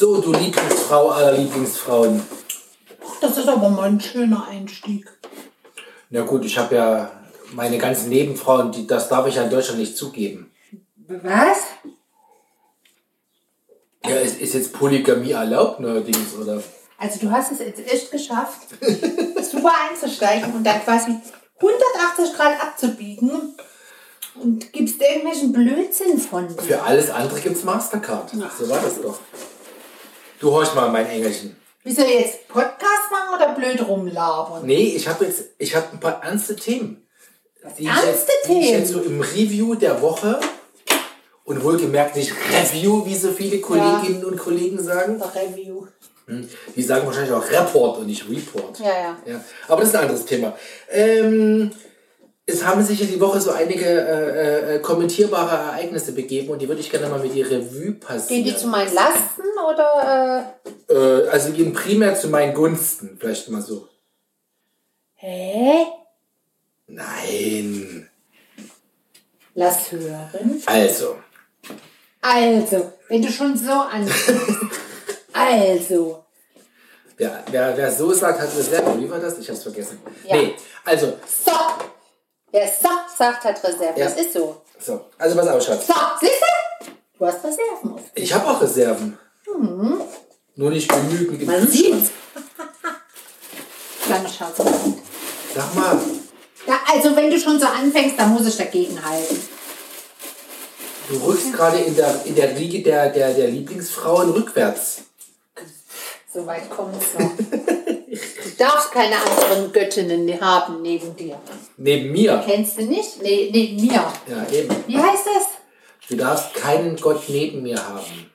So, du Lieblingsfrau aller Lieblingsfrauen. Das ist aber mal ein schöner Einstieg. Na gut, ich habe ja meine ganzen Nebenfrauen, die, das darf ich ja in Deutschland nicht zugeben. Was? Ja, ist, ist jetzt Polygamie erlaubt neuerdings, oder? Also du hast es jetzt echt geschafft, super einzusteigen und dann quasi 180 Grad abzubiegen und gibst irgendwelchen Blödsinn von dir. Für alles andere gibt's Mastercard. So war das doch. Du horch mal, mein Engelchen. Wieso jetzt Podcast machen oder blöd rumlabern? Nee, ich habe jetzt, ich habe ein paar ernste Themen. Die ich ernste jetzt, Die ich Themen? jetzt so im Review der Woche und wohlgemerkt nicht Review, wie so viele Kolleginnen und Kollegen sagen. Review. Hm, Die sagen wahrscheinlich auch Report und nicht Report. Ja, ja. Ja, aber das ist ein anderes Thema. Ähm, es haben sich ja die Woche so einige äh, äh, kommentierbare Ereignisse begeben und die würde ich gerne mal mit die Revue passieren. Gehen die zu meinen Lasten oder äh, äh, also gehen primär zu meinen Gunsten, vielleicht mal so. hä? Nein. Lass hören. Also, Also, wenn du schon so anfängst. also. wer, wer, wer so sagt, hat Reserve. Wie war das? Ich hab's vergessen. Ja. Nee, also, So. Wer so sagt, hat Reserven. Ja. Das ist so. so. Also pass auf, Schatz. So, siehst du? Du hast Reserven. auf. Ich habe auch Reserven. Nur nicht genügend Man sieht's. Kleiner Schatz. Sag mal, Ja, also wenn du schon so anfängst, dann muss ich dagegen halten. du rückst gerade in der, in der Riege der, der, der Lieblingsfrauen rückwärts. So weit kommt es noch. Du darfst keine anderen Göttinnen haben neben dir. Neben mir. Kennst du nicht? Nee, neben mir. Ja, eben. Wie heißt das? Du darfst keinen Gott neben mir haben.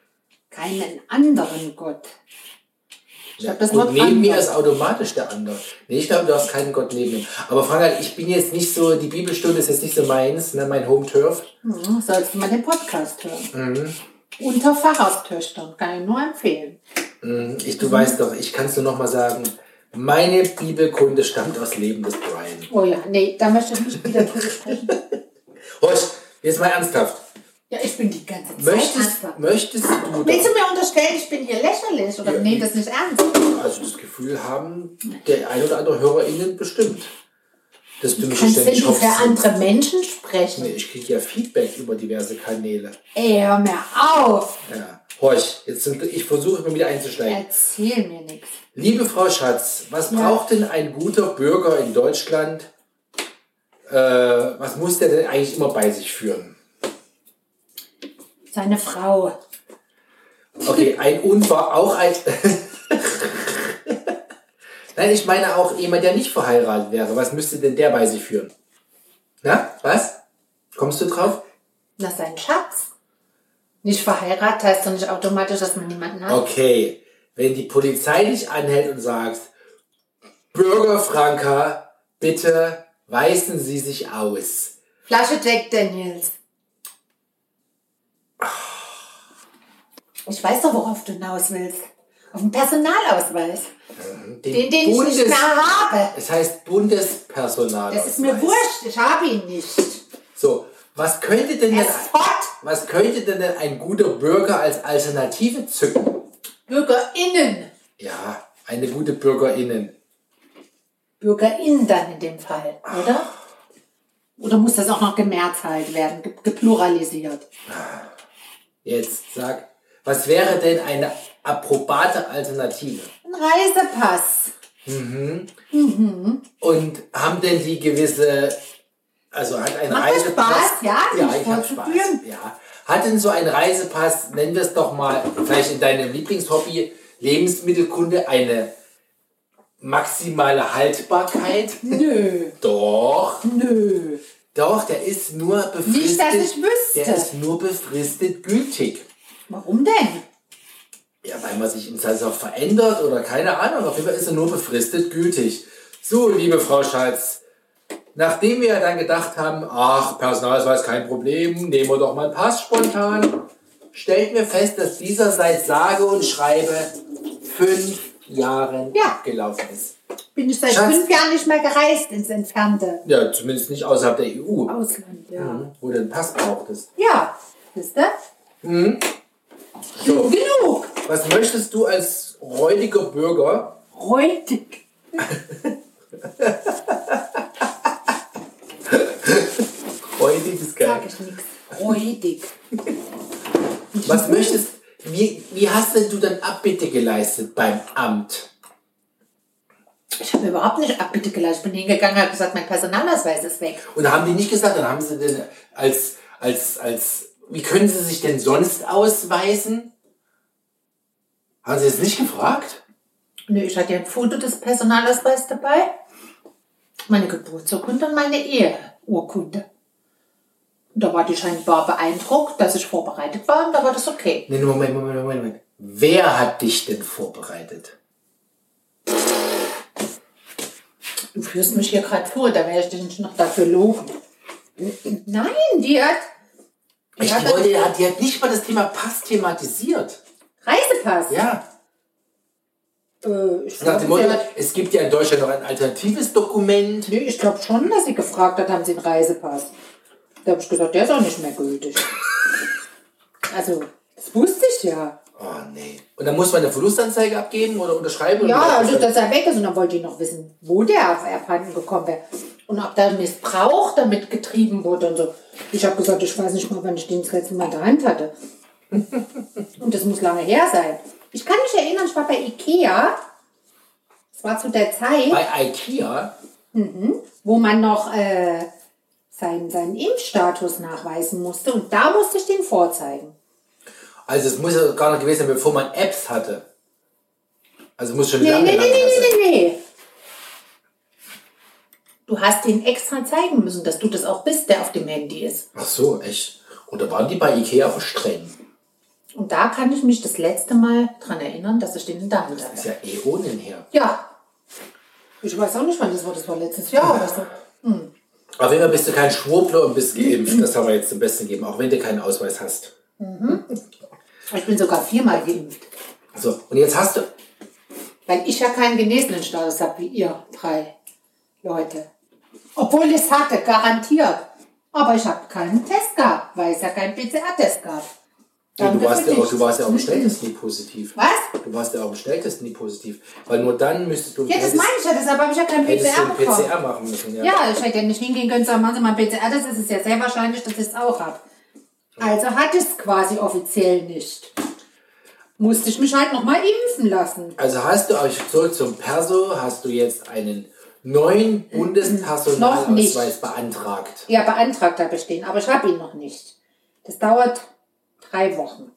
Keinen anderen Gott. Ich hab das Wort neben mir anders. ist automatisch der andere. Nee, ich glaube, du darfst keinen Gott neben mir. Aber Frank, ich bin jetzt nicht so, die Bibelstunde ist jetzt nicht so meins, ne, mein Home Turf. Hm, sollst du mal den Podcast hören. Mhm. Unter Pfarrerstöchtern. Kann ich nur empfehlen. Hm, Ich, du weißt doch, ich kann es nur noch mal sagen, meine Bibelkunde stammt aus Leben des Brian. Oh ja, nee, da möchte ich nicht wieder drüber sprechen. Horst, jetzt mal ernsthaft. Ja, ich bin die ganze Zeit Möchtest, ernsthaft. möchtest du Willst du mir unterstellen, ich bin hier lächerlich oder Ja. nee, das nicht ernst? also das Gefühl haben, der ein oder andere HörerInnen bestimmt, dass du mich Kannst du für hoffst. andere Menschen sprechen? Nee, ich kriege ja Feedback über diverse Kanäle. Ey, hör mir auf! Ja. Horch, jetzt sind, ich versuche mal wieder einzusteigen. Erzähl mir nichts. Liebe Frau Schatz, was Ja. braucht denn ein guter Bürger in Deutschland? Äh, was muss der denn eigentlich immer bei sich führen? Seine Frau. Okay, ein Unfall, auch ein. Nein, ich meine auch jemand, der nicht verheiratet wäre. Was müsste denn der bei sich führen? Na, was? Kommst du drauf? Na, sein Schatz. Nicht verheiratet heißt doch nicht automatisch, dass man niemanden hat. Okay, wenn die Polizei dich anhält und sagt, Bürger Franka, bitte weisen Sie sich aus. Flasche Jack Daniels. Ich weiß doch, worauf du hinaus willst. Auf den Personalausweis. Den, den ich nicht mehr habe. Es heißt Bundespersonal. Das ist mir wurscht. Ich habe ihn nicht. So, was könnte denn denn, was könnte denn ein guter Bürger als Alternative zücken? BürgerInnen. Ja, eine gute Bürgerinnen. BürgerInnen dann in dem Fall, oder? Oder muss das auch noch gemehrteilt werden, ge- gepluralisiert? Jetzt sag, was wäre denn eine approbate Alternative? Ein Reisepass. Und haben denn die gewisse, also hat ein Macht Reisepass... Spaß? Ja, ja ich habe Spaß. Ja. Hat denn so ein Reisepass, nennen wir es doch mal, vielleicht in deinem Lieblingshobby, Lebensmittelkunde, eine maximale Haltbarkeit? Nö, Doch, nö. doch, der ist nur befristet. Nicht, dass ich wüsste. Der ist nur befristet gültig. Warum denn? Ja, weil man sich im auch verändert oder keine Ahnung. Auf jeden Fall ist er nur befristet gültig. So, liebe Frau Schatz, nachdem wir dann gedacht haben, ach, Personalausweis kein Problem, nehmen wir doch mal einen Pass spontan, stellten wir fest, dass dieser seit sage und schreibe fünf Jahren Ja. abgelaufen ist. Bin ich seit Schatz. fünf Jahren nicht mehr gereist ins entfernte Ja, zumindest nicht außerhalb der EU, Ausland, ja. wo du einen Pass brauchtest. Ja, wisst ihr? Mhm. So genug. Was möchtest du als räudiger Bürger? Räudig. Räudig ist geil. Sag ich nichts. Räudig. Was möchtest wie, wie hast denn du dann Abbitte geleistet beim Amt? Ich habe überhaupt nicht Abbitte geleistet. Ich bin hingegangen und habe gesagt, mein Personalausweis ist weg. Und haben die nicht gesagt, dann haben sie denn als, als, als, wie können sie sich denn sonst ausweisen? Haben sie es nicht gefragt? Nö, ich hatte ja ein Foto des Personalausweises dabei, meine Geburtsurkunde und meine Eheurkunde. Da war die scheinbar beeindruckt, dass ich vorbereitet war und da war das okay. Nee, Moment, Moment, Moment, Moment. Wer hat dich denn vorbereitet? Du führst mich hier gerade vor, da werde ich dich nicht noch dafür loben. Nein, die hat, die Ich hat wollte, die hat, die hat nicht mal das Thema Pass thematisiert. Reisepass. Ja. Äh, ich Nach dem Motto, es gibt ja in Deutschland noch ein alternatives Dokument. nee, ich glaube schon, dass sie gefragt hat, haben sie einen Reisepass. Da habe ich gesagt, der ist auch nicht mehr gültig. also, das wusste ich ja. Oh nee. Und dann muss man eine Verlustanzeige abgeben oder unterschreiben? oder Ja, also das dass er weg ist und dann wollte ich noch wissen, wo der abhanden gekommen wäre. Und ob da Missbrauch damit getrieben wurde und so. Ich habe gesagt, ich weiß nicht mal, wann ich den das letzte Mal in der Hand hatte. und das muss lange her sein. Ich kann mich erinnern, ich war bei Ikea. Es war zu der Zeit, Bei IKEA? wo man noch äh, seinen, seinen Impfstatus nachweisen musste. Und da musste ich den vorzeigen. Also es muss ja gar nicht gewesen sein, bevor man Apps hatte. Also muss schon Nee, lange, nee, nee, nee, nee, nee, nee. Du hast den extra zeigen müssen, dass du das auch bist, der auf dem Handy ist. Ach so, echt? Und da waren die bei Ikea auch streng. Und da kann ich mich das letzte Mal dran erinnern, dass ich den in der Hand Das ist hatte. ja Äonen her. Ja. Ich weiß auch nicht, wann das war. Das war letztes Jahr oder so. Auf jeden Fall bist du kein Schwurbler und bist geimpft. Das haben wir jetzt zum Besten gegeben, auch wenn du keinen Ausweis hast. Ich bin sogar viermal geimpft. So, und jetzt hast du. Weil ich ja keinen genesenen Status habe, wie ihr drei Leute. Obwohl ich es hatte, garantiert. Aber ich habe keinen Test gehabt, weil es ja keinen PCR-Test gab. Nee, du, warst ja auch, du warst ja auch am schnelltesten nie positiv. Was? Du warst ja auch am schnelltesten nie positiv. Weil nur dann müsstest du. Ja, das meine ich ja, deshalb habe ich ja keinen PCR einen bekommen. PCR machen müssen. Ja. Ja, ich hätte ja nicht hingehen können, sagen, machen Sie mal ein PCR, das ist es ja sehr wahrscheinlich, dass ich es auch habe. Also hatte ich es quasi offiziell nicht. Musste ich mich halt nochmal impfen lassen. Also hast du euch zurück zum Perso, hast du jetzt einen neuen Bundespersonalausweis beantragt. Ja, beantragt habe ich den, aber ich habe ihn noch nicht. Das dauert drei Wochen.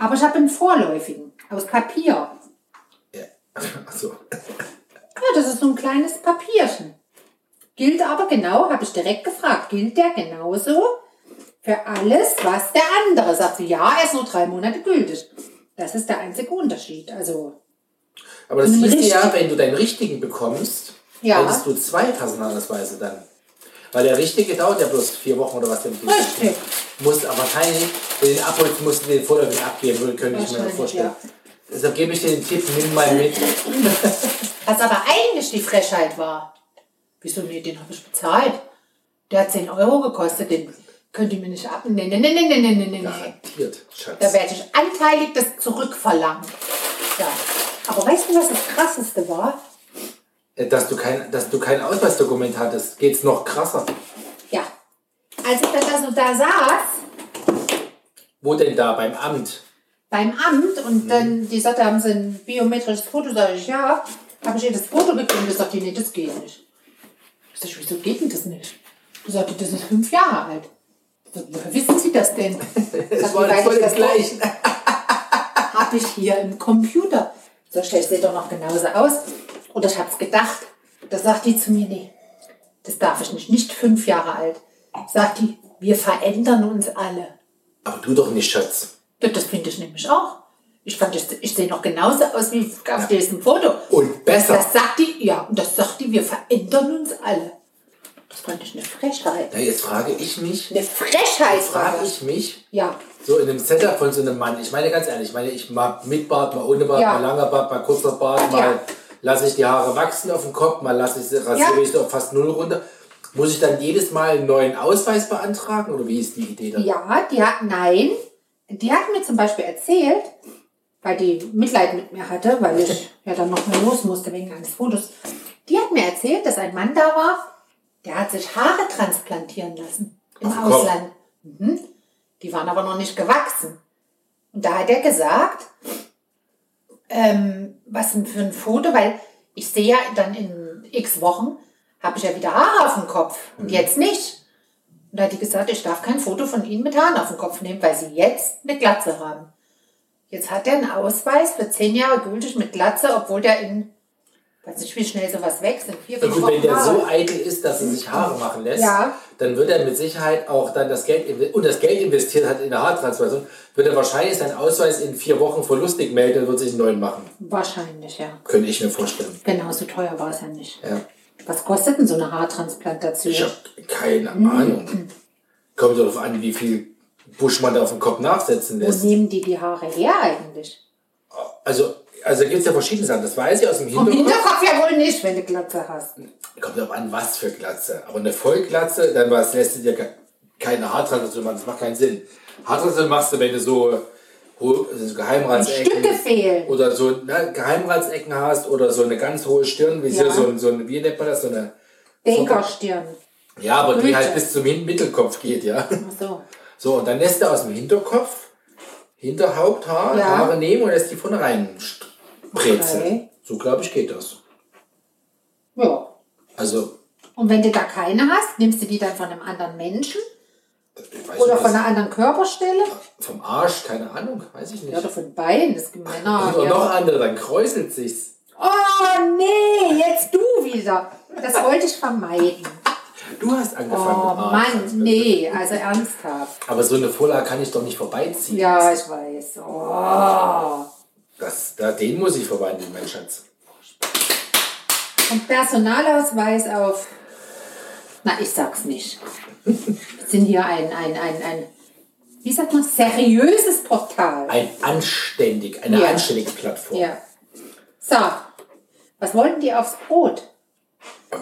Aber ich habe einen vorläufigen, aus Papier. Ja. Also, Ja, das ist so ein kleines Papierchen. Gilt aber genau, habe ich direkt gefragt, gilt der genauso für alles, was der andere sagt? Ja, er ist nur drei Monate gültig. Das ist der einzige Unterschied. Also, aber das hieß ja, wenn du deinen richtigen bekommst, Ja. hättest du zwei Personalausweise dann. Weil der richtige dauert ja bloß vier Wochen oder was denn? Richtig. Muss aber wahrscheinlich, wenn den abholst, musst du den vorläufig abgeben, würde könnte ich mir Wahrscheinlich, vorstellen. ja. Deshalb gebe ich dir den Tipp, nimm mal mit. was aber eigentlich die Frechheit war. Wieso, nee, den habe ich bezahlt. Der hat 10 Euro gekostet, den könnt ihr mir nicht ab. Nee, nee, nee, nee, nee, nee, nee. Garantiert, Da Schatz. werde ich anteilig das zurückverlangen. Ja. Aber weißt du, was das Krasseste war? Äh, Dass du kein, dass du kein Ausweisdokument hattest, geht's noch krasser. Ja. Als ich dann da so da saß, Wo denn da? Beim Amt? beim Amt und dann, die sagte, haben sie ein biometrisches Foto, sage ich, ja. Habe ich ihr das Foto gegeben, die sagte, nee, das geht nicht. Ich sag, wieso geht denn das nicht? Die sagte, das ist fünf Jahre alt. Woher wissen Sie das denn? Das war das, das Gleiche. habe ich hier im Computer. So stellt sie doch noch genauso aus. Ich habe es gedacht. Da sagt die zu mir, nee, das darf ich nicht, nicht fünf Jahre alt. Sagt die, wir verändern uns alle. Aber du doch nicht, Schatz. Ja, Das finde ich nämlich auch. Ich fand, ich, ich sehe noch genauso aus wie auf diesem Foto. Und besser. Das sagt die, ja, und das sagt die, wir verändern uns alle. Das fand ich eine Frechheit. Na, jetzt frage ich mich, Eine Frechheit war frage das. ich mich, Ja, so in einem Setup von so einem Mann, ich meine ganz ehrlich, ich meine, ich mag mit Bart, mal ohne Bart, Ja. mal langer Bart, mal kurzer Bart, mal Ja. Lasse ich die Haare wachsen auf dem Kopf, mal lasse ich sie, rasiere Ja. ich auf fast null runter. Muss ich dann jedes Mal einen neuen Ausweis beantragen oder wie ist die Idee dann? Ja, die hat, nein, die hat mir zum Beispiel erzählt, weil die Mitleid mit mir hatte, weil ich ja dann noch mal los musste wegen eines Fotos. Die hat mir erzählt, dass ein Mann da war, der hat sich Haare transplantieren lassen im Kopf? Ausland. Mhm. Die waren aber noch nicht gewachsen. Und da hat er gesagt, ähm, was denn für ein Foto, weil ich sehe ja dann in x Wochen, habe ich ja wieder Haare auf dem Kopf und jetzt nicht. Und da hat die gesagt, ich darf kein Foto von Ihnen mit Haaren auf dem Kopf nehmen, weil Sie jetzt eine Glatze haben. Jetzt hat er einen Ausweis für zehn Jahre gültig mit Glatze, obwohl der in, weiß nicht, wie schnell sowas wächst, in vier, fünf wenn der so eitel ist, dass er sich Haare machen lässt, Ja. dann wird er mit Sicherheit auch dann das Geld und das Geld investiert hat in eine Haartransplantation, wird er wahrscheinlich seinen Ausweis in vier Wochen verlustig melden und wird sich einen neuen machen. Wahrscheinlich, ja. Könnte ich mir vorstellen. Genau, so teuer war es ja nicht. Ja. Was kostet denn so eine Haartransplantation? Ich habe keine Mhm. Ahnung. Kommt darauf an, wie viel Busch man da auf den Kopf nachsetzen Wo lässt. nehmen die die Haare her eigentlich? Also, also gibt es ja verschiedene Sachen. Das weiß ich aus dem Vom Hintergrund. Hinterkopf ja wohl nicht, wenn du Glatze hast. Kommt darauf an, was für Glatze. Aber eine Vollglatze, dann was lässt du dir ke- keine Haartransplantation machen. Das macht keinen Sinn. Haartransplantation machst du, wenn du so, so Geheimratsecken oder so ne, Geheimratsecken hast oder so eine ganz hohe Stirn, wie Ja. so, ein- so eine, wie nennt man das, so eine, Denkerstirn. ja, aber die Röte. halt bis zum Mittelkopf geht, ja. Ach so. So, und dann lässt du aus dem Hinterkopf, Hinterhaupthaar, Ja. Haare nehmen und lässt die von rein brezeln. Okay. So, glaube ich, geht das. Ja. Also, Und wenn du da keine hast, nimmst du die dann von einem anderen Menschen oder nicht, von einer anderen Körperstelle? vom Arsch, keine Ahnung, weiß ich nicht. Ja, oder von Beinen, das Männer. Oder ja. noch andere, dann kräuselt sich's. Oh nee, jetzt du wieder. Das wollte ich vermeiden. Du hast angefangen Oh. Mann, nee, also ernsthaft. Aber so eine Vorlage kann ich doch nicht vorbeiziehen. Ja, ich weiß. Oh. Das, da, den muss ich verwandeln, mein Schatz. Und Personalausweis auf. Na, ich sag's nicht. Wir sind hier ein, ein, ein, ein, wie sagt man, seriöses Portal. Ein anständig, eine Ja. anständige Plattform. Ja. So, was wollten die aufs Brot?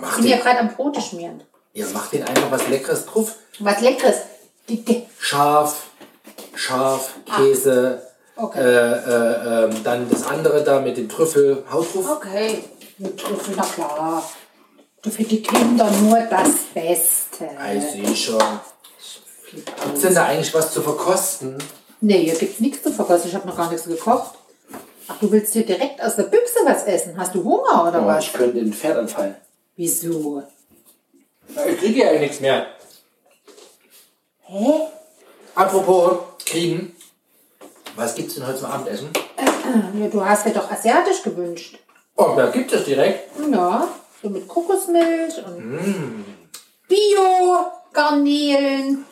Mach Sind ja den, gerade am Brote schmieren. ja, mach den einfach was Leckeres drauf. Was Leckeres. Die, die, Schaf, Schaf, Käse, Ah. Okay. äh, äh, ähm, dann das andere da mit dem Trüffel. Haut drauf. okay, mit Trüffel, na klar. Du für die Kinder nur das Beste. Ei, sicher. Gibt's denn da eigentlich was zu verkosten? Nee, hier gibt's nichts zu vergessen. Ich habe noch gar nichts gekocht. Ach, du willst hier direkt aus der Büchse was essen? Hast du Hunger oder was? könnte in den Pferd anfallen. Wieso? Ich kriege ja nichts mehr. Hä? Apropos kriegen. Was gibt's denn heute zum Abendessen? Ja, du hast ja doch asiatisch gewünscht. Oh, da gibt es direkt. Ja, so mit Kokosmilch und Bio-Garnelen.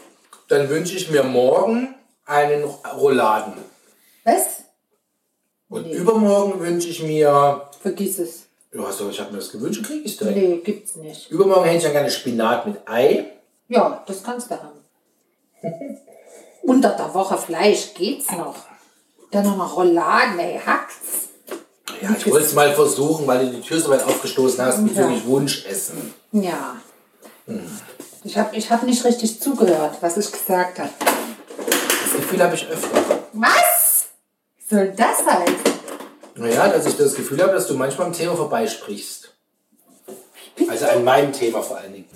Dann wünsche ich mir morgen einen Rouladen. Was? Und Nee. übermorgen wünsche ich mir. Vergiss es. Du hast doch, ich habe mir das gewünscht, kriege ich direkt. Nee, gibt's nicht. Übermorgen hätte ich dann gerne Spinat mit Ei. Ja, das kannst du haben. Unter der Woche Fleisch geht's noch. Dann noch mal Rouladen, ey, hackt's. Ja, ich wollte es mal versuchen, weil du die Tür so weit aufgestoßen hast, bezüglich Ja. Wunschessen. Ja. Ich habe ich hab nicht richtig zugehört, was ich gesagt habe. Das Gefühl habe ich öfter. Was? Soll das heißen? Naja, dass ich das Gefühl habe, dass du manchmal am Thema vorbeisprichst. Also an meinem Thema vor allen Dingen.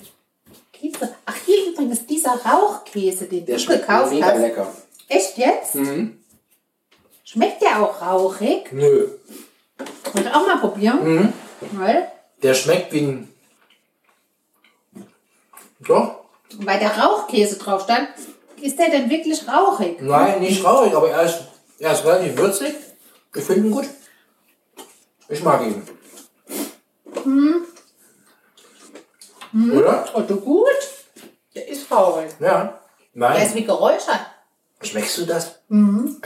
Käse. Ach, hier übrigens dieser Rauchkäse, den Der du schmeckt gekauft mega hast. lecker. Echt jetzt? Schmeckt der auch rauchig? Nö. Ihr auch mal probieren? Weil, Der schmeckt wie ein. Doch? weil der Rauchkäse drauf stand, ist der denn wirklich rauchig? Nein, nicht traurig, aber er ist, er ist relativ würzig. Ich finde ihn gut. Ich mag ihn. Oder? Und du gut? Der ist rauchig. Ja. Der ist Nein. wie geräuchert. Schmeckst du das?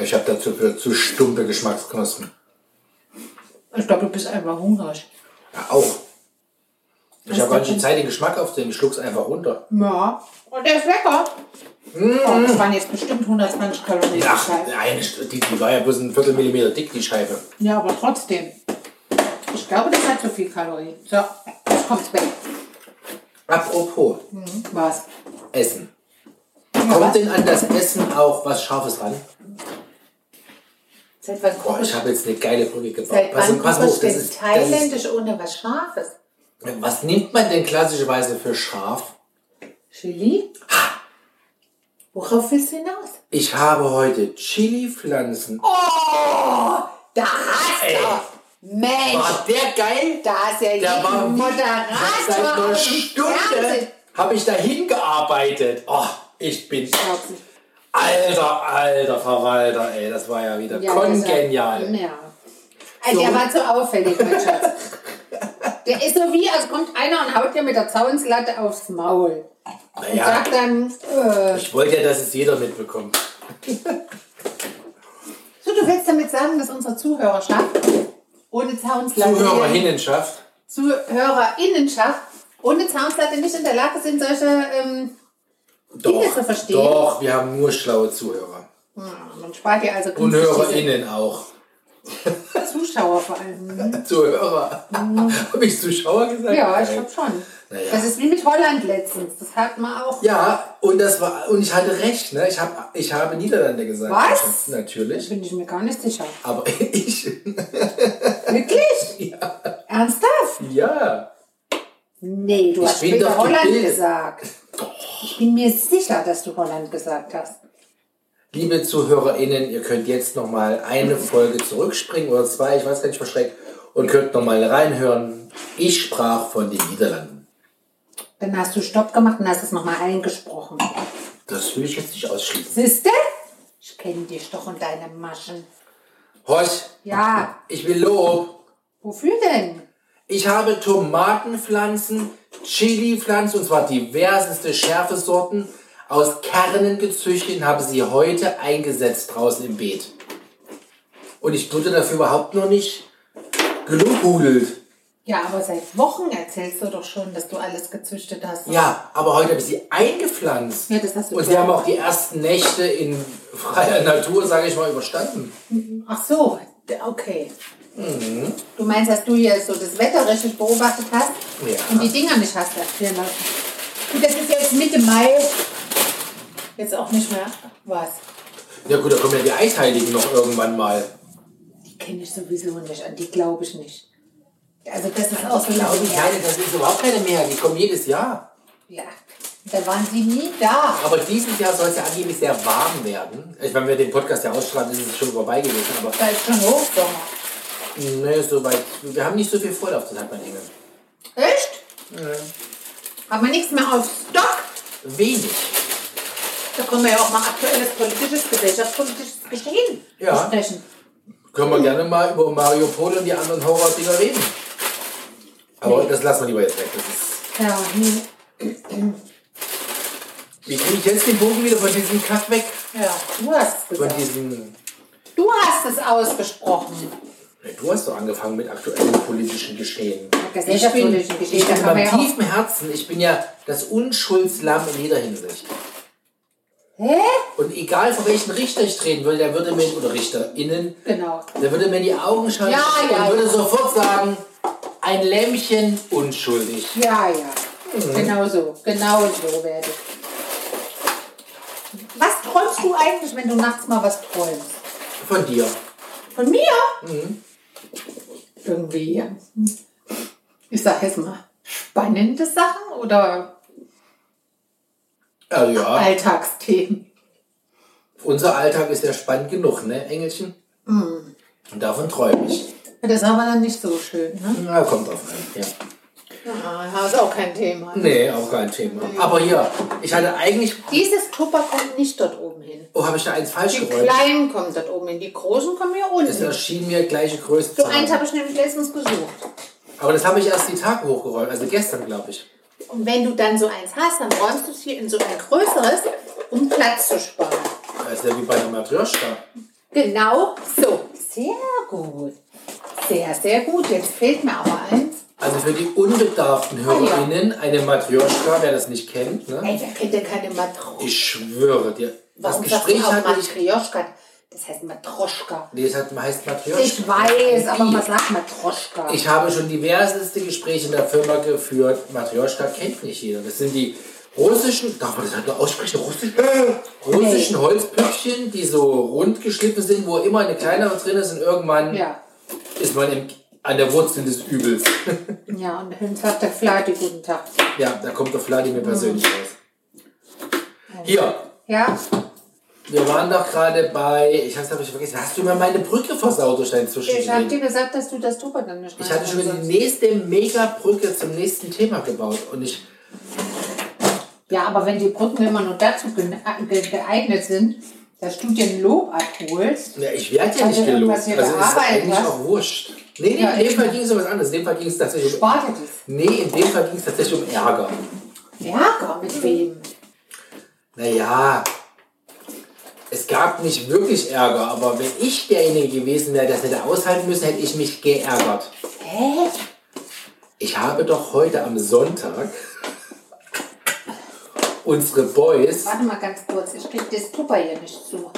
Ich habe dazu für zu stumpe Geschmacksknospen. Ich glaube, du bist einfach hungrig. Ja, auch. Ich habe gar nicht die? Zeit, den Geschmack aufzunehmen. Ich schluck's einfach runter. Ja. Und der ist lecker. Oh, das waren jetzt bestimmt 120 Kalorien. Ach, St- die, die war ja bloß ein Viertelmillimeter dick, die Scheibe. Ja, aber trotzdem. Ich glaube, das hat so viel Kalorien. So, jetzt kommt's weg. Apropos Was? Essen. Kommt was? denn an das Essen auch was Scharfes ran? Seit wann Boah, koche ich ich, habe jetzt eine geile Brücke gebaut. seit Pass, wann pass auf, ich das ist, das thailändisch ohne was Scharfes? ist, was nimmt man denn klassischerweise für scharf? Chili? Worauf willst du hinaus? Ich habe heute Chili-Pflanzen. Oh, da hast Ey. du. Mensch, War der geil? da ist ja Der war Moderator Seit einer Stunde habe ich da hingearbeitet. Oh, ich bin nicht. alter, alter Verwalter, ey. Das war ja wieder Ja, kongenial. war- Ja. Also, Der So. war zu auffällig, mein Schatz. Der ist so wie, als kommt einer und haut dir mit der Zaunslatte aufs Maul. Und Naja, sagt dann, äh, ich wollte ja, dass es jeder mitbekommt. so, du willst damit sagen, dass unsere Zuhörerschaft ohne Zaunslatte... Zuhörerinnenschaft. Zuhörerinnenschaft ohne Zaunslatte nicht in der Lage sind, solche... Ähm, Doch, zu verstehen. doch, wir haben nur schlaue Zuhörer. ja, man spart ja also Und HörerInnen auch. Zuschauer vor allem. Zuhörer. Habe ich Zuschauer gesagt? Ja, ich glaube schon. Naja. Das ist wie mit Holland letztens. Das hat man auch... Ja, und das war und ich hatte recht, ne? Ich habe ich habe Niederlande gesagt. Was? Natürlich. Bin ich mir gar nicht sicher. Aber ich Wirklich? Ernsthaft? ja. Nee, du Ich hast später Holland gesagt. Ich bin mir sicher, dass du Holland gesagt hast. Liebe ZuhörerInnen, ihr könnt jetzt nochmal eine Folge zurückspringen oder zwei, ich weiß gar nicht, verschreckt, und könnt nochmal reinhören. Ich sprach von den Niederlanden. Dann hast du Stopp gemacht und hast es nochmal eingesprochen. Das will ich jetzt nicht ausschließen. Siehste? Ich kenne dich doch und deine Maschen. Horch, Ja, ich will Lob. wofür denn? Ich habe Tomatenpflanzen, Chilipflanzen, und zwar diverseste Schärfesorten, aus Kernen gezüchtet und habe sie heute eingesetzt draußen im Beet. Und ich wurde dafür überhaupt noch nicht gelobhudelt. Ja, aber seit Wochen erzählst du doch schon, dass du alles gezüchtet hast. Ja, aber heute habe ich sie eingepflanzt. Ja, das hast du Und sie haben auch die ersten Nächte in freier Natur, sage ich mal, überstanden. Ach so, d- okay. Du meinst, dass du hier so das Wetter richtig beobachtet hast Ja. und die Dinger nicht hast erfrieren lassen. Gut, das ist jetzt Mitte Mai. Jetzt auch nicht mehr. Was? Ja gut, da kommen ja die Eisheiligen noch irgendwann mal. Die kenne ich sowieso nicht, an die glaube ich nicht. Also das ist auch so die her. Kleine, das ist überhaupt keine mehr. Die kommen jedes Jahr. Ja, da waren sie nie da. Aber dieses Jahr soll es ja angeblich sehr warm werden. Ich, wenn wir den Podcast ja ausstrahlen, ist es schon vorbei gewesen. Aber Da ist schon Hochsommer. Ne, so weit. Wir haben nicht so viel Vorlauf, das hat man Engel. Echt? Haben wir nichts mehr auf Stock? Wenig. Da können wir ja auch mal aktuelles politisches, gesellschaftspolitisches Geschehen Ja. besprechen. Können wir gerne mal über Mario Pol und die anderen Horror-Dinger reden. Aber das lassen wir lieber jetzt weg. Das ist, Ja, nee. wie kriege ich jetzt den Bogen wieder von diesem Kaff weg? ja, du hast es Von gesagt. diesem. Du hast es ausgesprochen. Ja, Du hast doch angefangen mit aktuellen politischen Geschehen. gesellschaftspolitischen Geschehen, Ich bin ja auch- tiefen Herzen, ich bin ja das Unschuldslamm in jeder Hinsicht. Hä? Und egal vor welchen Richter ich treten würde, der würde mir, oder RichterInnen, Genau. der würde mir in die Augen schauen Ja, ja, und würde ja. sofort sagen, ein Lämmchen unschuldig. Ja, ja. Genau so. Genau so werde ich. Was träumst du eigentlich, wenn du nachts mal was träumst? Von dir. Von mir? Irgendwie. Ich sag jetzt mal, spannende Sachen oder Also ja, Alltagsthemen? unser Alltag ist ja spannend genug, ne, Engelchen? Mhm. Und davon träume ich. Das ist aber dann nicht so schön, ne? Na, kommt drauf an, ja. Ja, das ist auch kein Thema. Nee, auch kein Thema. Aber hier, ich hatte eigentlich... Dieses Tupper kommt nicht dort oben hin. Oh, habe ich da eins falsch Die geräumt? kleinen kommen dort oben hin, die großen kommen hier unten. erschien mir gleiche Größe So eins habe ich nämlich letztens gesucht. Aber das habe ich erst die Tage hochgeräumt, also gestern, glaube ich. Und wenn du dann so eins hast, dann räumst du es hier in so ein größeres, um Platz zu sparen. Das ist ja wie bei der Matryoshka. Genau so. Sehr gut. Sehr, sehr gut. Jetzt fehlt mir aber eins. Also für die unbedarften Ah. HörerInnen, eine Matryoshka, wer das nicht kennt, ne? Ey, wer kennt denn keine Matroschka? Ich schwöre dir. Das Warum sagst Gespräch hatte ich... Matrioschka? Das heißt Matroschka. Nee, es hat, heißt Matryoshka. Ich weiß, aber man sagt Matroschka. Ich habe schon diverseste Gespräche in der Firma geführt. Matryoshka kennt nicht jeder. Das sind die russischen, darf man das halt nur aussprechen, russischen, russischen Holzpüppchen die so rund geschliffen sind, wo immer eine kleinere drin ist und irgendwann Ja. ist man im, an der Wurzel des Übels. Ja, und dann sagt der Flati guten Tag. ja, da kommt der Vladimir persönlich Mhm. raus. Hier, Ja, wir waren doch gerade bei, ich hab's hab ich vergessen, hast du mir meine Brücke versaut durch dein ich habe Zwischendrehen? dir gesagt, dass du das Tuba dann nicht Ich hatte schon die nächste Mega-Brücke zum nächsten Thema gebaut und ich, Ja, aber wenn die Brücken immer nur dazu ge- geeignet sind, dass du dir ein Lob abholst, ja, ich werde ja nicht gelobt. Also ist eigentlich auch wurscht. Nee, nee, in dem Fall ging es um was anderes. In dem Fall ging es tatsächlich um, nee, in dem Fall ging es tatsächlich um Ärger. Ärger mit wem? Naja, es gab nicht wirklich Ärger, aber wenn ich derjenige gewesen wäre, der es hätte aushalten müssen, hätte ich mich geärgert. Hä? Ich habe doch heute am Sonntag unsere Boys, Warte mal ganz kurz, ich krieg das Tupper hier nicht zu.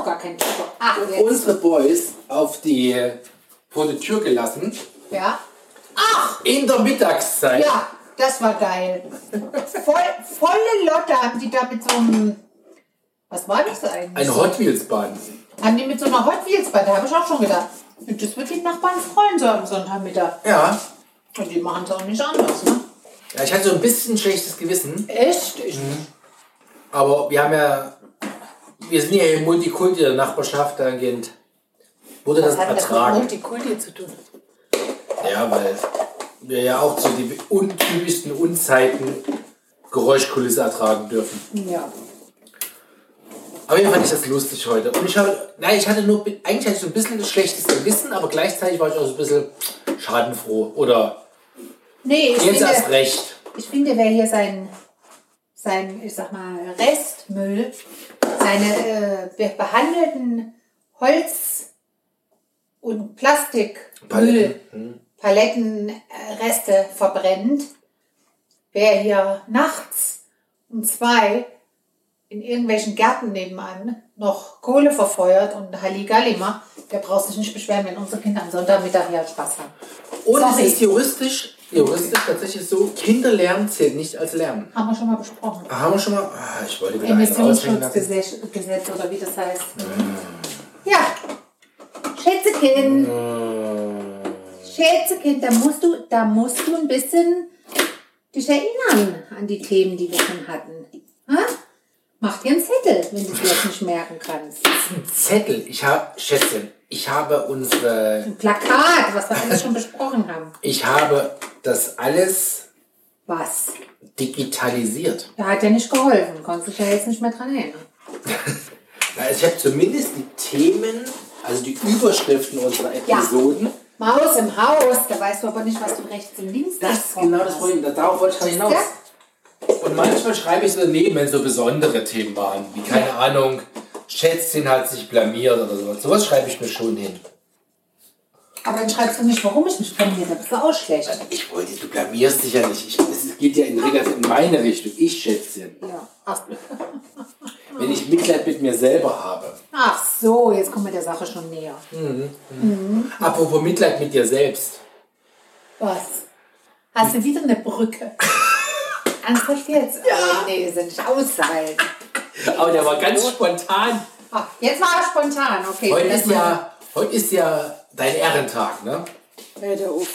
Auch gar kein Tupper. Ach, jetzt. unsere Boys auf die, vor die Tür gelassen. Ja. In der Mittagszeit. Ja, das war geil. Voll, volle Lotte haben die da mit so einem. Was war das eigentlich? Eine Hot Wheels Bahn. haben die mit so einer Hot Wheels bei, da habe ich auch schon gedacht. Das wird den Nachbarn freuen so am Sonntagmittag. Ja. Und die machen es auch nicht anders, ne? ja. Ich hatte so ein bisschen schlechtes Gewissen, Echt? Ich, aber wir haben ja, wir sind ja im Multikulti der Nachbarschaft, dahingehend wurde das Was hat das mit ertragen. Multikulti zu tun? Ja, weil wir ja auch zu den untypischsten Unzeiten Geräuschkulisse ertragen dürfen. Ja. Aber jeden fand ich das lustig heute. Und ich habe, nein, ich hatte nur, eigentlich hatte ich so ein bisschen ein schlechtes Gewissen, aber gleichzeitig war ich auch so ein bisschen schadenfroh. Oder Nee, ich jetzt erst finde, recht. ich finde, wer hier sein, sein, ich sag mal, Restmüll, seine äh, be- behandelten Holz- und Plastikmüll, Paletten. Palettenreste verbrennt, wer hier nachts um zwei in irgendwelchen Gärten nebenan noch Kohle verfeuert und Halligalli macht, der braucht sich nicht beschweren, wenn unsere Kinder am Sonntagmittag hier Spaß haben. Und Sorry. es ist juristisch, juristisch tatsächlich so, Kinderlernen zählt nicht als Lernen. Haben wir schon mal besprochen. Ah, Haben wir schon mal? Ah, ich wollte wieder. Emissionsschutzgesetz Gesetz oder wie das heißt. Ja. Schätzekind. Schätzekind, da musst du, da musst du ein bisschen dich erinnern an die Themen, die wir schon hatten. Ha? Mach dir einen Zettel, wenn du es jetzt nicht merken kannst. Ein Zettel. Ich habe, Schätzchen, ich habe unsere, Ein Plakat, was wir alles schon besprochen haben. ich habe das alles Was? digitalisiert. Da hat ja nicht geholfen. Konntest dich ja jetzt nicht mehr dran erinnern. Ich habe zumindest die Themen, also die Überschriften unserer Episoden. Maus im Haus, da weißt du aber nicht, was du rechts und links Das ist genau das. Problem. Darauf wollte ich gerade hinaus. Und manchmal schreibe ich so daneben, wenn so besondere Themen waren, wie keine Ahnung, Schätzchen hat sich blamiert oder sowas. Sowas schreibe ich mir schon hin. Aber dann schreibst du nicht, warum ich mich blamiert habe. Das ist auch schlecht. Ich wollte, du blamierst dich ja nicht. Ich, es geht ja in, relativ in meine Richtung. Ich Schätzchen. Ja. Ach, Wenn ich Mitleid mit mir selber habe. ach so, jetzt kommen wir der Sache schon näher. Apropos Mitleid mit dir selbst. Was? Hast du wieder eine Brücke? Ernsthaft jetzt? Ja. Oh, nee, ja nicht aushalten. Aber der war ganz spontan. Ach, jetzt war er spontan, okay. Heute ist ja, heute ist ja dein Ehrentag, ne? Hör auf.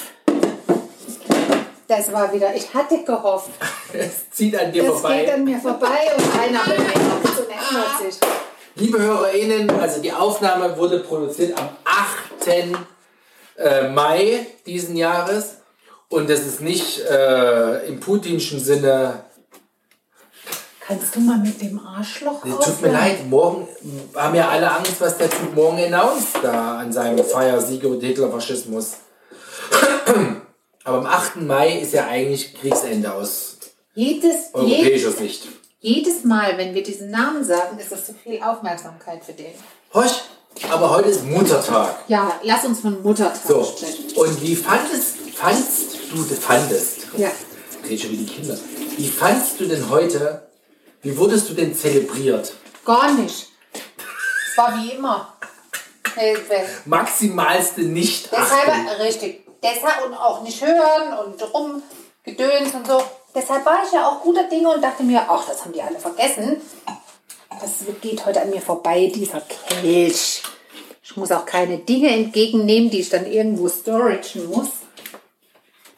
Das war wieder, ich hatte gehofft, Es zieht an dir das geht vorbei. an mir vorbei und einer bemerkt erinnert sich. Liebe HörerInnen, also die Aufnahme wurde produziert am 8. äh, Mai diesen Jahres. Und das ist nicht äh, im putinschen Sinne. Kannst du mal mit dem Arschloch Tut mir leid, morgen haben ja alle Angst, was der Typ morgen announced da an seinem Feiersieg über den Hitlerfaschismus. Aber am 8. Mai ist ja eigentlich Kriegsende aus Jedes, je, europäischer Sicht. jedes Mal, wenn wir diesen Namen sagen, ist das zu viel Aufmerksamkeit für den. Horch, aber heute ist Muttertag. Ja, lass uns von Muttertag So, sprechen. und wie fandest, fandst du, fandest, Ja. red schon wie die Kinder, wie fandst du denn heute, wie wurdest du denn zelebriert? Gar nicht. Es war wie immer. Maximalste nicht Deshalb, richtig. Deshalb und auch nicht hören und rumgedöns und so. Deshalb war ich ja auch guter Dinge und dachte mir, ach, das haben die alle vergessen. was geht heute an mir vorbei, dieser Kelch. Ich muss auch keine Dinge entgegennehmen, die ich dann irgendwo storagen muss.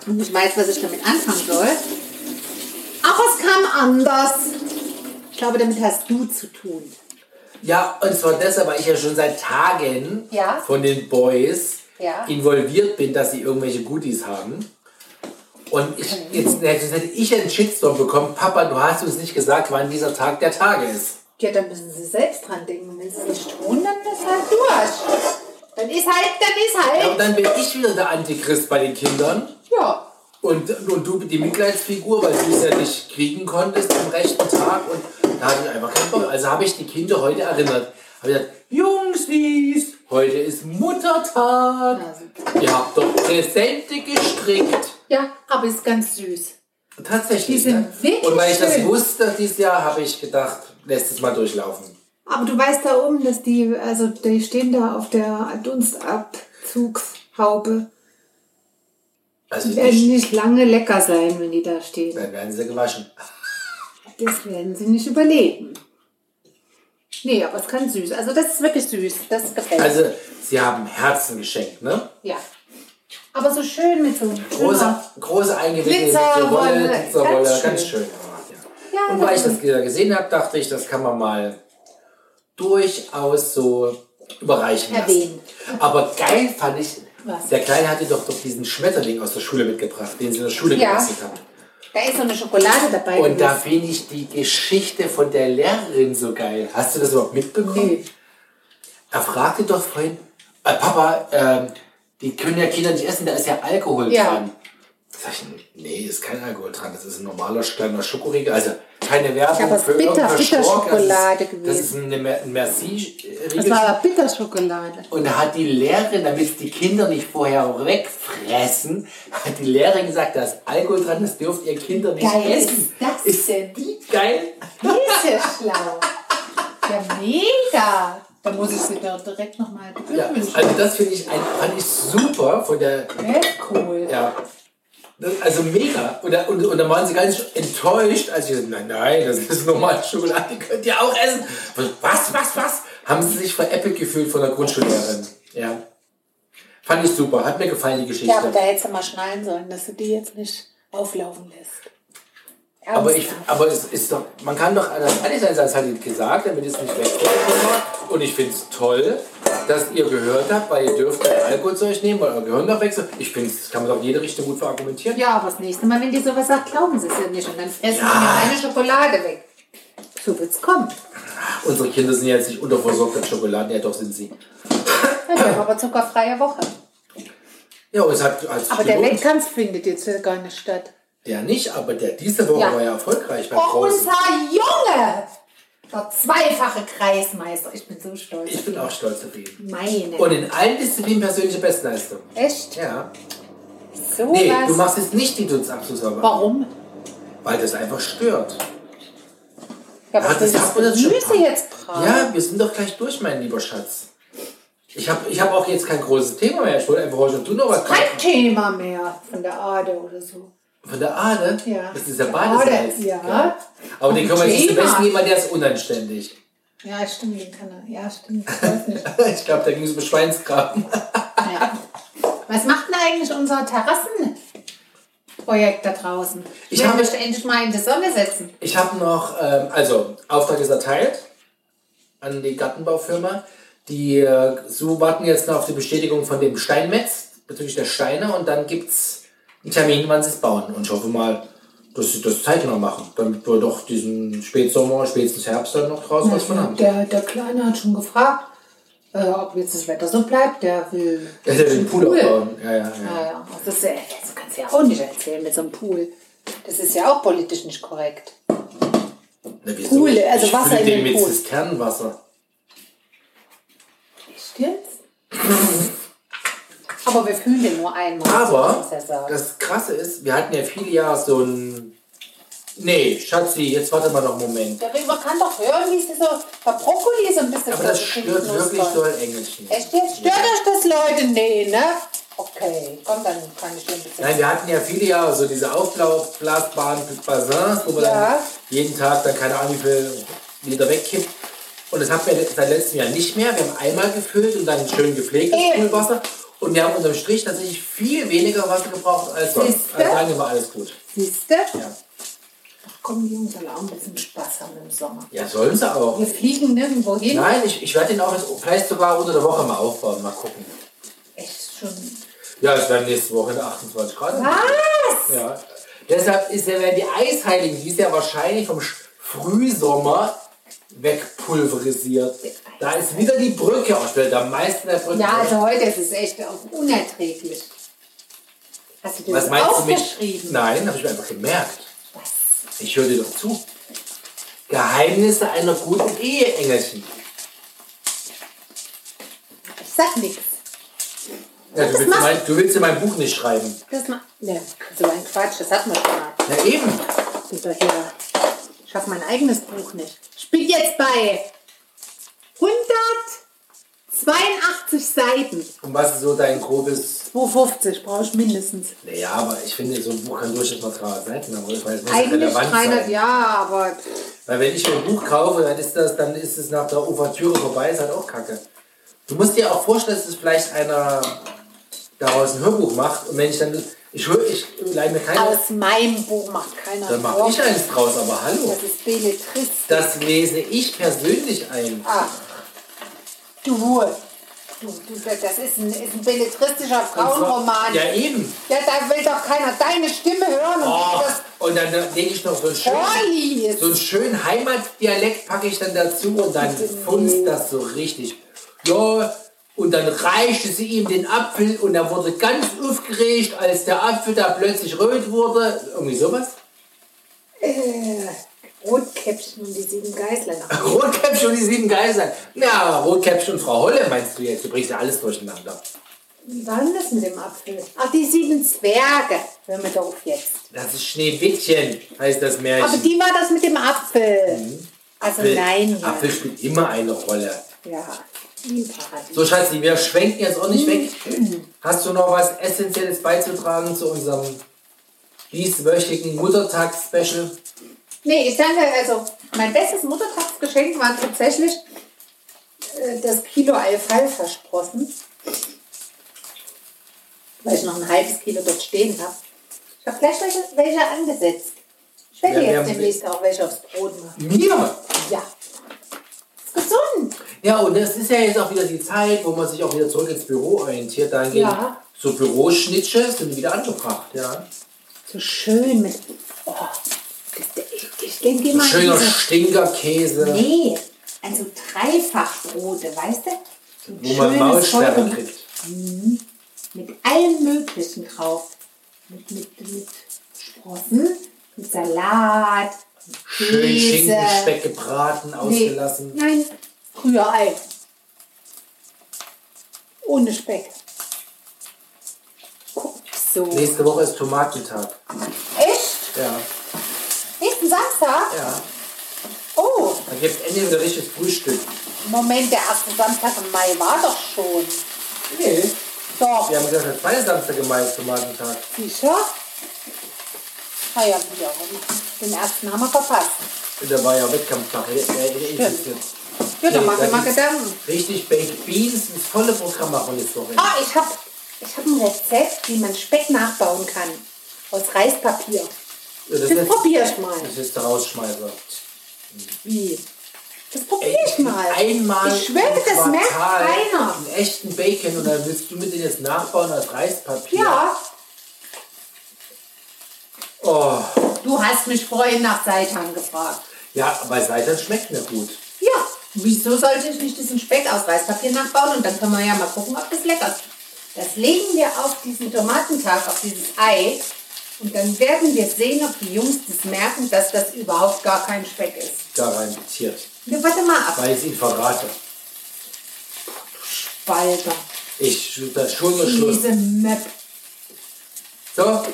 Und ich weiß, was ich damit anfangen soll. Aber es kam anders. Ich glaube, damit hast du zu tun. Ja, und zwar deshalb, weil ich ja schon seit Tagen Ja. von den Boys Ja. involviert bin, dass sie irgendwelche Goodies haben. Und ich, jetzt, jetzt hätte ich einen Shitstorm bekommen, Papa, du hast uns nicht gesagt, wann dieser Tag der Tage ist. Ja, dann müssen sie selbst dran denken. Wenn sie es nicht tun, dann ist halt durch. Dann ist halt, dann ist Ja, halt. und dann bin ich wieder der Antichrist bei den Kindern. Ja. Und, und du die Mitleidsfigur, weil du es ja nicht kriegen konntest am rechten Tag. Und da hatte ich einfach keinen Bock. Also habe ich die Kinder heute erinnert. Habe gesagt, Jungsies, heute ist Muttertag. Also, Ihr habt doch Präsente gestrickt. ja, aber ist ganz süß. Tatsächlich. Die sind ne? wirklich Und weil ich das schön. wusste dieses Jahr, habe ich gedacht, lässt es mal durchlaufen. Aber du weißt da oben, dass die, also die stehen da auf der Dunstabzugshaube. Also Die werden nicht lange lecker sein, wenn die da stehen. dann werden sie gewaschen. Das werden sie nicht überleben. Nee, aber es kann süß. Also das ist wirklich süß. Das gefällt mir. Also, sie haben Herzen geschenkt, ne? Ja. Aber so schön mit so Große, große eingewickelte Glitzerwolle, Wolle, Glitzerwolle, ganz ganz, schön. gemacht, ja. Ja, Und weil ich das gesehen habe, dachte ich, das kann man mal durchaus so überreichen lassen. Erwähnen. Aber geil fand ich, Was? der Kleine hatte doch, doch diesen Schmetterling aus der Schule mitgebracht, den sie in der Schule Ja. gebastelt haben. Da ist so eine Schokolade dabei. Und da finde ich die Geschichte von der Lehrerin so geil. Hast du das überhaupt mitbekommen? Nee. Er fragte doch vorhin, äh, Papa, ähm, die können ja Kinder nicht essen, da ist ja Alkohol Ja. dran. Sag ich, nee, ist kein Alkohol dran, das ist ein normaler kleiner Schokoriegel. Also keine Werbung Ja, aber es für ist bitter- Bitterschokolade Das ist, das ist gewesen. eine ein Das Merci-Riegel. war Bitterschokolade. Und da hat die Lehrerin, damit die Kinder nicht vorher wegfressen, hat die Lehrerin gesagt, da ist Alkohol dran, das dürft ihr Kinder nicht Geil ist essen. das ist denn? die geil? Die ist ja schlau. Ja, mega. Da muss ich sie doch direkt nochmal Ja, beglückwünschen. also das finde ich, ein, fand ich super von der Ja, cool. Ja. Also mega. Und, und, und dann waren sie ganz enttäuscht, als ich gesagt nein, nein, das ist normale Schokolade, die könnt ihr auch essen. Was, was, was? Haben sie sich veräppelt gefühlt von der Grundschullehrerin. Ja. Fand ich super, hat mir gefallen, die Geschichte. Ja, aber da hättest du mal schnallen sollen, dass du die jetzt nicht auflaufen lässt. Aber, ich, Ernsthaft. aber es ist doch, man kann doch das ehrlich sein, das hat sie gesagt, damit es nicht wegkommt. Und ich finde es toll, dass ihr gehört habt, weil ihr dürft kein Alkohol zu euch nehmen, weil euer Gehirn noch wechselt. Ich finde, das kann man doch in jede Richtung gut verargumentieren. Ja, aber das nächste Mal, wenn die sowas sagt, glauben sie es ja nicht. Und dann fressen sie mir meine Schokolade weg. So wird's kommen. Unsere Kinder sind jetzt nicht unterversorgt mit Schokoladen, ja doch sind sie. Ich habe aber zuckerfreie Woche. Ja, und es hat als Aber der Wettkampf findet jetzt ja gar nicht statt. Der nicht, aber der diese Woche Ja. war ja erfolgreich beim Oh, unser Junge! Der zweifache Kreismeister. Ich bin so stolz. Ich bin auch stolz auf ihn. Meine. Und in allen Disziplinen persönliche Bestleistung. Echt? Ja. So Nee, was? du machst jetzt nicht die Dunstabzugshaube. Warum? Weil das einfach stört. Ja, Ah, was das das Gemüse jetzt braten? Ja, wir sind doch gleich durch, mein lieber Schatz. Ich habe ich hab auch jetzt kein großes Thema mehr. Ich wollte einfach heute du noch was Kein Thema mehr von der Ade oder so. Von der Ahle? Ja. Das ist ja Der Ade, heiß. ja. Aber den können wir nicht zum. Besten weil der ist unanständig. Ja, stimmt, den kann er. Ja, stimmt. Ich glaube, da ging es um Schweinsgraben. Ja. Was macht denn eigentlich unser Terrassenprojekt da draußen? Ich Ich habe- möchte endlich mal in die Sonne setzen. Ich habe noch, ähm, also Auftrag ist erteilt an die Gartenbaufirma. Die äh, so warten jetzt noch auf die Bestätigung von dem Steinmetz bezüglich der Steine und dann gibt es einen Termin, wann sie es bauen. Und ich hoffe mal, dass sie das zeitnah machen, damit wir doch diesen Spätsommer, spätestens Herbst dann noch draußen was von haben. Der, der Kleine hat schon gefragt, äh, ob jetzt das Wetter so bleibt. Der will. Ja, der will den Pool Pool. aufbauen. Ja, ja, ja. Ja, ja. Das, ist das kannst du ja auch nicht erzählen mit so einem Pool. Das ist ja auch politisch nicht korrekt. Na? Pool, also ich Wasser in den den mit Pool. Zisternenwasser. Echt jetzt? Aber wir fühlen den nur einmal. Aber das Krasse ist, wir hatten ja viele Jahre so ein... Nee, Schatzi, jetzt warte mal noch einen Moment. Der man kann doch hören, wie es so bei Brokkoli so ein bisschen Aber das so stört wirklich doll Engelchen. Echt jetzt? Stört euch das, Leute? Nee, ne? Okay, komm, dann kann ich dir ein bisschen. Nein, wir hatten ja viele Jahre so diese Auflaufblasbahn Bassins, wo man Ja. dann jeden Tag dann keine Ahnung wie viel Liter wegkippt. Und das haben wir seit letztem Jahr nicht mehr. Wir haben einmal gefüllt und dann schön gepflegtes Eben. Und wir haben unterm Strich tatsächlich viel weniger Wasser gebraucht als sonst. Siehste? Also sagen wir mal alles gut. Siehst du? Ja. Komm, die Jungs sollen auch ein bisschen Spaß haben im Sommer. ja, sollen sie auch. Wir fliegen nirgendwo hin. Nein, ich, ich werde den auch jetzt vielleicht sogar unter der Woche mal aufbauen. Mal gucken. Echt schon. Ja, es werden nächste Woche 28 Grad. Was? Ja. Deshalb ist ja, werden die Eisheiligen dieses Jahr wahrscheinlich vom Frühsommer wegpulverisiert. Da ist wieder die Brücke ausgestellt, am meisten der Brücke. Ja, also heute ist es echt auch unerträglich. Hast du Was das meinst du mit? aufgeschrieben? Nein, habe ich mir einfach gemerkt. Was? Ich höre dir doch zu. Geheimnisse einer guten Ehe, Engelchen. Ich sag nichts. Ja, du, willst mein, du willst in mein Buch nicht schreiben. Das mal. Ne, so ein Quatsch, das hat man schon mal. Ja, eben. Ich bin doch hier. Ich schaff mein eigenes Buch nicht. Ich bin jetzt bei 182 Seiten. Und was ist so dein grobes. 250 brauche ich mindestens. Naja, aber ich finde, so ein Buch kann durchaus mal 300 Seiten haben. Es muss Eigentlich relevant 300, sein. ja, aber Weil wenn ich mir ein Buch kaufe, dann ist das, dann ist es nach der Ouvertüre vorbei, ist halt auch kacke. Du musst dir auch vorstellen, dass es vielleicht einer daraus ein Hörbuch macht und wenn ich dann, ich höre, ich leih mir keine, aus meinem Buch macht keiner dann mache ich eins draus, aber hallo. Das ist Belletristik. Das lese ich persönlich ein. Ach, du, du, du, das ist ein, ist ein belletristischer Frauenroman. Ja, eben. Ja, da will doch keiner deine Stimme hören und Oh, das und dann lege ich noch so einen schönen, vorliest. so einen schönen Heimatdialekt packe ich dann dazu und dann funzt das so richtig. Ja, und dann reichte sie ihm den Apfel und er wurde ganz aufgeregt, als der Apfel da plötzlich rot wurde. Irgendwie sowas. Äh, Rotkäppchen und die sieben Geißlein. Rotkäppchen und die sieben Geiseln. Ja, Rotkäppchen und Frau Holle meinst du jetzt? Du bringst ja alles durcheinander. Wie war denn das mit dem Apfel? Ach, die sieben Zwerge. Hör mir doch jetzt. Das ist Schneewittchen, heißt das Märchen. Aber die war das mit dem Apfel. Also Apfel, nein, ja. Apfel spielt immer eine Rolle. Ja. So, Schatzi, wir schwenken jetzt auch nicht weg. Hast du noch was Essentielles beizutragen zu unserem dieswöchigen Muttertags-Special? Nee, ich danke, also mein bestes Muttertagsgeschenk war tatsächlich äh, das Kilo Alfalfa-Sprossen. Weil ich noch ein halbes Kilo dort stehen habe. Ich habe gleich welche, welche angesetzt. Ich werde Ja, jetzt demnächst auch welche aufs Brot machen. Mir? Ja. Ist gesund. Ja, und es ist ja jetzt auch wieder die Zeit, wo man sich auch wieder zurück ins Büro orientiert. Dann gehen Ja. so Büroschnitsche sind wieder angebracht. Ja. So schön mit. Oh, ich denke So mal. schöner diese- Stinkerkäse, Nee, also Dreifachbrote, weißt du? Ein wo man Maulsperre kriegt. Mit allem Möglichen drauf. Mit, mit, mit Sprossen, mit Salat, mit Schön Käse. Schinkenspeck gebraten, Nee, ausgelassen. nein, Rührei. Ohne Speck. Guck, so. Nächste Woche ist Tomatentag. Echt? Ja, Samstag? ja. Oh, gibt es endlich wieder richtiges Frühstück. Moment, der erste Samstag im Mai war doch schon. Nee. Doch, Wir haben gesagt, der zweite Samstag im Mai ist Tomatentag. sicher? Ah ja, wie auch immer. Den ersten haben wir verpasst. Und da war ja Wettkampftag. Jetzt. Ja, dann Nee, mach da ich mal Gedanken. Richtig Baked Beans, das volle Programm machen jetzt. Ah, ich habe ich hab ein Rezept, wie man Speck nachbauen kann. Aus Reispapier. Das, Das ist, probier ich mal. das ist der Rausschmeißer. Wie? Das probier ich mal. Einmal Ich schwöre, das merkt Quartal keiner. Einen echten Bacon und dann willst du mir den jetzt nachbauen als Reispapier. Ja, Oh, du hast mich vorhin nach Seitan gefragt. ja, aber Seitan schmeckt mir gut. Ja, wieso sollte ich nicht diesen Speck aus Reispapier nachbauen? Und dann können wir ja mal gucken, ob das lecker ist. Das legen wir auf diesen Tomatentag, auf dieses Ei. Und dann werden wir sehen, ob die Jungs das merken, dass das überhaupt gar kein Speck ist. Garantiert. Wir warte mal ab. Weil ich es ihnen verrate. Balger. Ich, das ist schon nur Schluss. Diese Möp. So, Ja.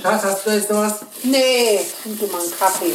Schatz, hast du jetzt noch was? Nee, trink du mal einen Kaffee.